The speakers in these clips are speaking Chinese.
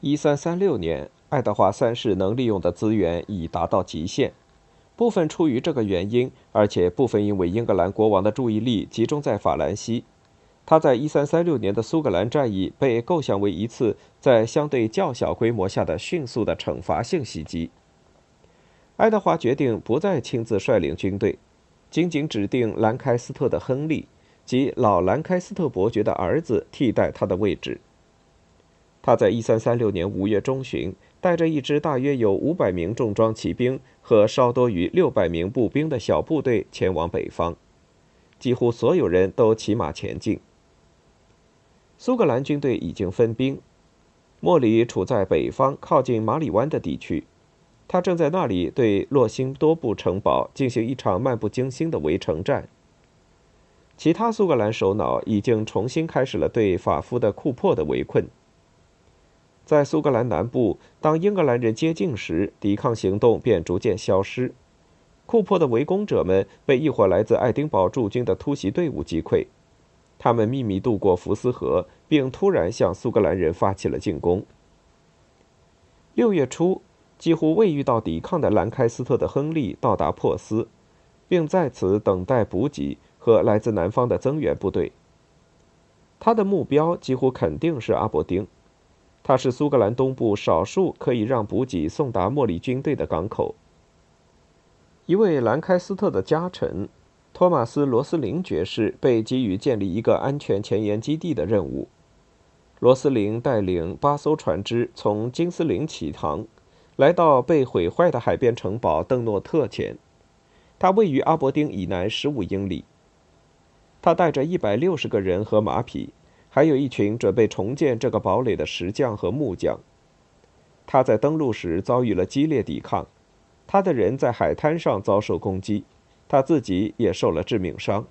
一三三六年，爱德华三世能利用的资源已达到极限，部分出于这个原因，而且部分因为英格兰国王的注意力集中在法兰西。他在一三三六年的苏格兰战役被构想为一次在相对较小规模下的迅速的惩罚性袭击。爱德华决定不再亲自率领军队，仅仅指定兰开斯特的亨利及老兰开斯特伯爵的儿子替代他的位置。他在一三三六年五月中旬，带着一支大约有五百名重装骑兵和稍多于六百名步兵的小部队前往北方，几乎所有人都骑马前进。苏格兰军队已经分兵，莫里处在北方靠近马里湾的地区，他正在那里对洛辛多布城堡进行一场漫不经心的围城战。其他苏格兰首脑已经重新开始了对法夫的库珀的围困。在苏格兰南部，当英格兰人接近时，抵抗行动便逐渐消失。库珀的围攻者们被一伙来自爱丁堡驻军的突袭队伍击溃。他们秘密渡过福斯河，并突然向苏格兰人发起了进攻。六月初，几乎未遇到抵抗的兰开斯特的亨利到达珀斯，并在此等待补给和来自南方的增援部队。他的目标几乎肯定是阿伯丁，他是苏格兰东部少数可以让补给送达莫里军队的港口。一位兰开斯特的家臣。托马斯·罗斯林爵士被给予建立一个安全前沿基地的任务。罗斯林带领八艘船只从金斯林起航，来到被毁坏的海边城堡邓诺特前。它位于阿伯丁以南十五英里。他带着一百六十个人和马匹，还有一群准备重建这个堡垒的石匠和木匠。他在登陆时遭遇了激烈抵抗，他的人在海滩上遭受攻击。他自己也受了致命伤，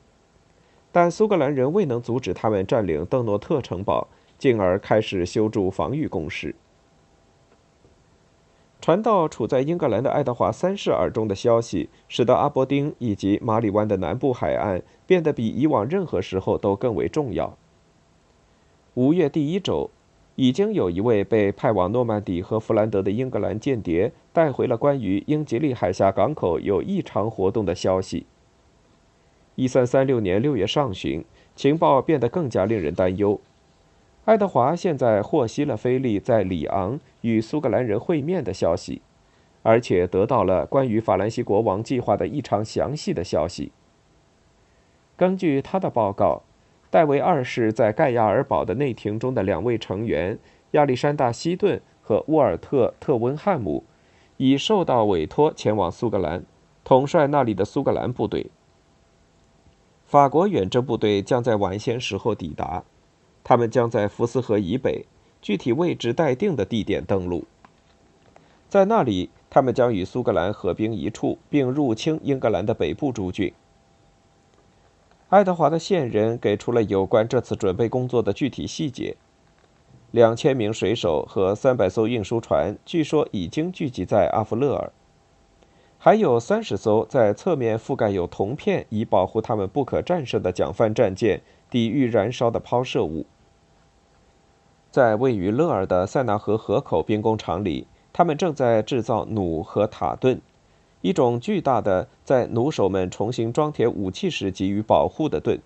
但苏格兰人未能阻止他们占领邓诺特城堡，进而开始修筑防御工事。传到处在英格兰的爱德华三世耳中的消息，使得阿伯丁以及马里湾的南部海岸变得比以往任何时候都更为重要。五月第一周。已经有一位被派往诺曼底和弗兰德的英格兰间谍带回了关于英吉利海峡港口有异常活动的消息。一三三六年六月上旬，情报变得更加令人担忧。爱德华现在获悉了菲利在里昂与苏格兰人会面的消息，而且得到了关于法兰西国王计划的异常详细的消息。根据他的报告。戴维二世在盖亚尔堡的内廷中的两位成员亚历山大·希顿和沃尔特·特温汉姆，已受到委托前往苏格兰，统帅那里的苏格兰部队。法国远征部队将在晚些时候抵达，他们将在福斯河以北、具体位置待定的地点登陆，在那里，他们将与苏格兰合兵一处，并入侵英格兰的北部诸郡。爱德华的线人给出了有关这次准备工作的具体细节：两千名水手和三百艘运输船，据说已经聚集在阿弗勒尔；还有三十艘在侧面覆盖有铜片，以保护他们不可战胜的桨帆战舰，抵御燃烧的抛射物。在位于勒尔的塞纳河河口兵工厂里，他们正在制造弩和塔盾。一种巨大的，在弩手们重新装填武器时给予保护的盾。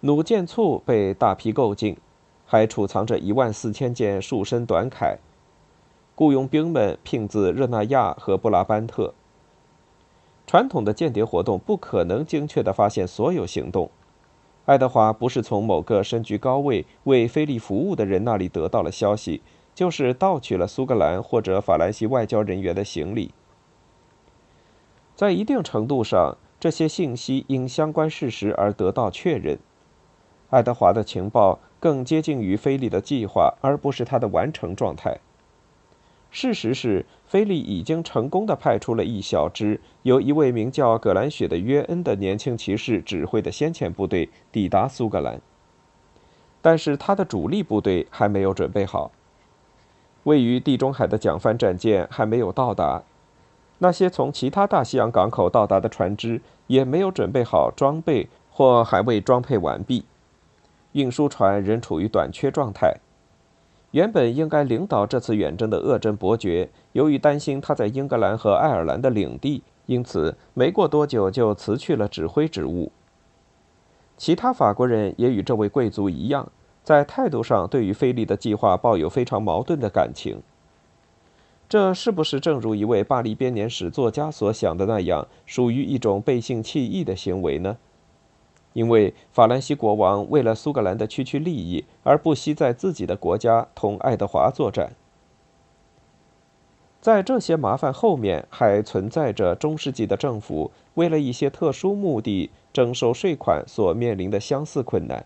弩箭簇被大批购进，还储藏着一万四千件束身短铠。雇佣兵们聘自热那亚和布拉班特。传统的间谍活动不可能精确地发现所有行动。爱德华不是从某个身居高位为菲利服务的人那里得到了消息，就是盗取了苏格兰或者法兰西外交人员的行李。在一定程度上，这些信息因相关事实而得到确认。爱德华的情报更接近于菲利的计划，而不是他的完成状态。事实是，菲利已经成功的派出了一小支由一位名叫葛兰雪的约恩的年轻骑士指挥的先遣部队抵达苏格兰，但是他的主力部队还没有准备好。位于地中海的桨帆战舰还没有到达。那些从其他大西洋港口到达的船只也没有准备好装备，或还未装配完毕。运输船仍处于短缺状态。原本应该领导这次远征的鄂珍伯爵，由于担心他在英格兰和爱尔兰的领地，因此没过多久就辞去了指挥职务。其他法国人也与这位贵族一样，在态度上对于菲利的计划抱有非常矛盾的感情。这是不是正如一位巴黎编年史作家所想的那样，属于一种背信弃义的行为呢？因为法兰西国王为了苏格兰的区区利益，而不惜在自己的国家同爱德华作战。在这些麻烦后面，还存在着中世纪的政府为了一些特殊目的征收税款所面临的相似困难。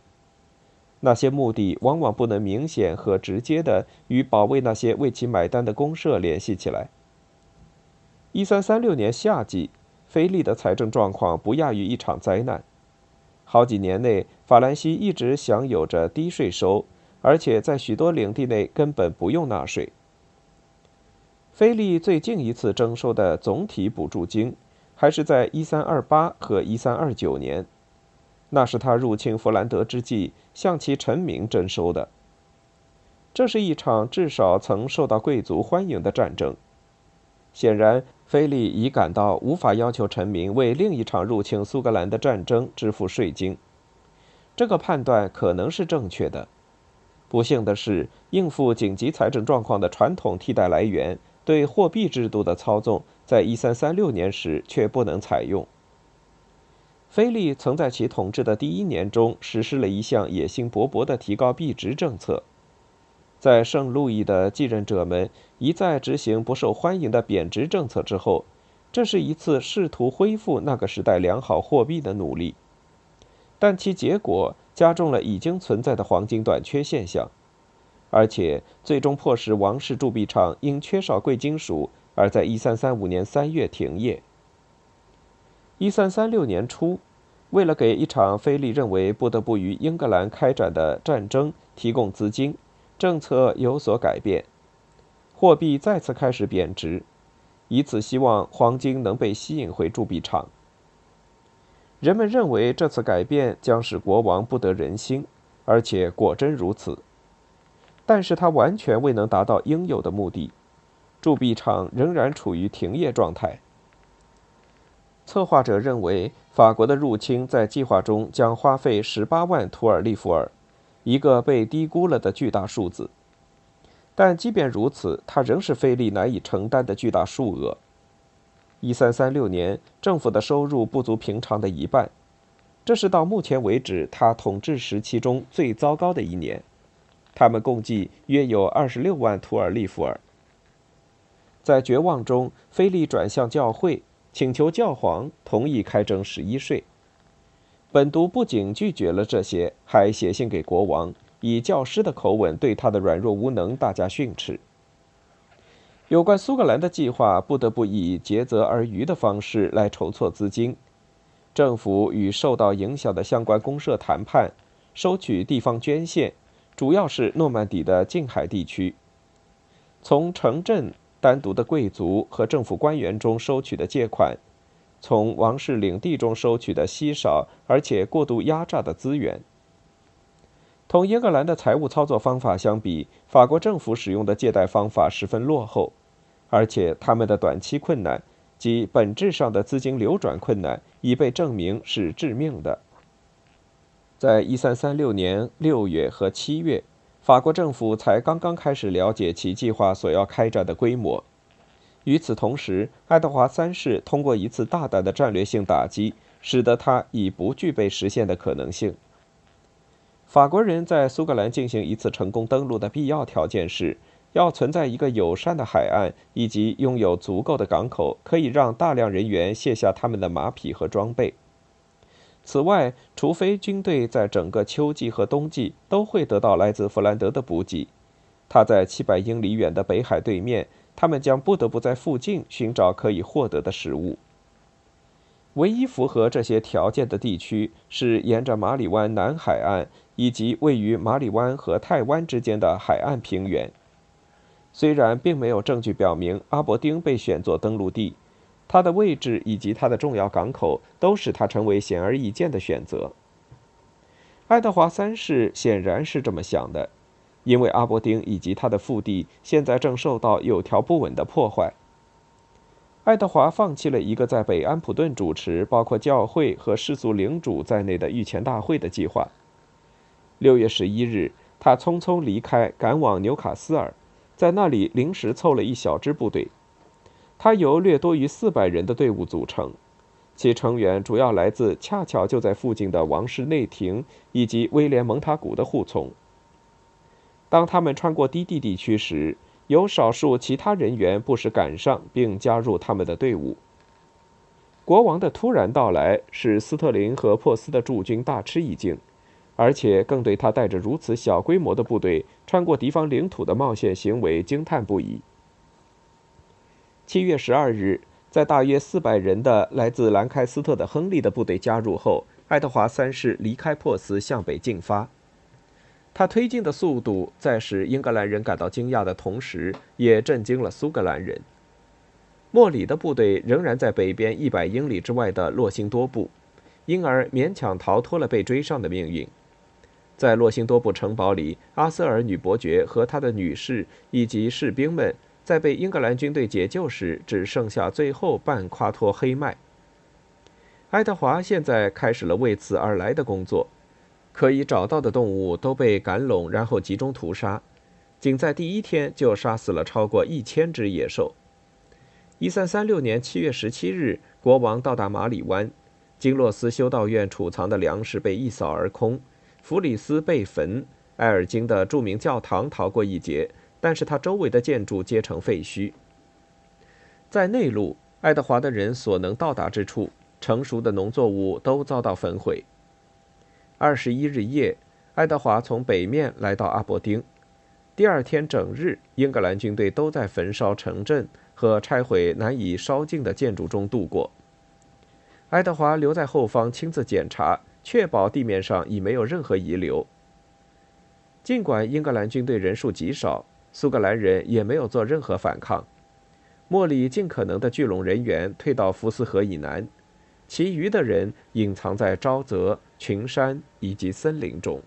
那些目的往往不能明显和直接的与保卫那些为其买单的公社联系起来。一三三六年夏季，菲利的财政状况不亚于一场灾难。好几年内，法兰西一直享有着低税收，而且在许多领地内根本不用纳税。菲利最近一次征收的总体补助金，还是在一三二八和一三二九年。那是他入侵弗兰德之际向其臣民征收的。这是一场至少曾受到贵族欢迎的战争。显然，菲利已感到无法要求臣民为另一场入侵苏格兰的战争支付税金。这个判断可能是正确的。不幸的是，应付紧急财政状况的传统替代来源——对货币制度的操纵，在1336年时却不能采用。菲利曾在其统治的第一年中实施了一项野心勃勃的提高币值政策。在圣路易的继任者们一再执行不受欢迎的贬值政策之后，这是一次试图恢复那个时代良好货币的努力，但其结果加重了已经存在的黄金短缺现象，而且最终迫使王室铸币厂因缺少贵金属而在1335年3月停业。一三三六年初，为了给一场菲利认为不得不与英格兰开展的战争提供资金，政策有所改变，货币再次开始贬值，以此希望黄金能被吸引回铸币厂。人们认为这次改变将使国王不得人心，而且果真如此。但是他完全未能达到应有的目的，铸币厂仍然处于停业状态。策划者认为，法国的入侵在计划中将花费十八万图尔利弗尔，一个被低估了的巨大数字。但即便如此，它仍是菲利难以承担的巨大数额。一三三六年，政府的收入不足平常的一半，这是到目前为止他统治时期中最糟糕的一年。他们共计约有二十六万图尔利弗尔。在绝望中，菲利转向教会。请求教皇同意开征十一税。本笃不仅拒绝了这些，还写信给国王，以教师的口吻对他的软弱无能大加训斥。有关苏格兰的计划，不得不以竭泽而渔的方式来筹措资金。政府与受到影响的相关公社谈判，收取地方捐献，主要是诺曼底的近海地区，从城镇。单独的贵族和政府官员中收取的借款，从王室领地中收取的稀少而且过度压榨的资源，同英格兰的财务操作方法相比，法国政府使用的借贷方法十分落后，而且他们的短期困难及本质上的资金流转困难已被证明是致命的。在一三三六年六月和七月。法国政府才刚刚开始了解其计划所要开展的规模。与此同时，爱德华三世通过一次大胆的战略性打击，使得他已不具备实现的可能性。法国人在苏格兰进行一次成功登陆的必要条件是，要存在一个友善的海岸，以及拥有足够的港口，可以让大量人员卸下他们的马匹和装备。此外，除非军队在整个秋季和冬季都会得到来自弗兰德的补给，他在七百英里远的北海对面，他们将不得不在附近寻找可以获得的食物。唯一符合这些条件的地区是沿着马里湾南海岸以及位于马里湾和泰湾之间的海岸平原。虽然并没有证据表明阿伯丁被选作登陆地。它的位置以及它的重要港口都使它成为显而易见的选择。爱德华三世显然是这么想的，因为阿伯丁以及他的腹地现在正受到有条不紊的破坏。爱德华放弃了一个在北安普顿主持包括教会和世俗领主在内的御前大会的计划。六月十一日，他匆匆离开，赶往纽卡斯尔，在那里临时凑了一小支部队。他由略多于四百人的队伍组成，其成员主要来自恰巧就在附近的王室内廷以及威廉蒙塔古的护从。当他们穿过低地地区时，有少数其他人员不时赶上并加入他们的队伍。国王的突然到来使斯特林和珀斯的驻军大吃一惊，而且更对他带着如此小规模的部队穿过敌方领土的冒险行为惊叹不已。七月十二日，在大约四百人的来自兰开斯特的亨利的部队加入后，爱德华三世离开珀斯向北进发。他推进的速度在使英格兰人感到惊讶的同时，也震惊了苏格兰人。莫里的部队仍然在北边一百英里之外的洛辛多布，因而勉强逃脱了被追上的命运。在洛辛多布城堡里，阿瑟尔女伯爵和她的女士以及士兵们在被英格兰军队解救时，只剩下最后半夸脱黑麦。爱德华现在开始了为此而来的工作。可以找到的动物都被赶拢，然后集中屠杀。仅在第一天就杀死了超过一千只野兽。一三三六年七月十七日，国王到达马里湾，金洛斯修道院储藏的粮食被一扫而空，弗里斯被焚，埃尔金的著名教堂逃过一劫，但是它周围的建筑皆成废墟。在内陆，爱德华的人所能到达之处，成熟的农作物都遭到焚毁。二十一日夜，爱德华从北面来到阿伯丁。第二天整日，英格兰军队都在焚烧城镇和拆毁难以烧尽的建筑中度过。爱德华留在后方亲自检查，确保地面上已没有任何遗留。尽管英格兰军队人数极少，苏格兰人也没有做任何反抗。莫里尽可能的聚拢人员，退到福斯河以南。其余的人隐藏在沼泽、群山以及森林中。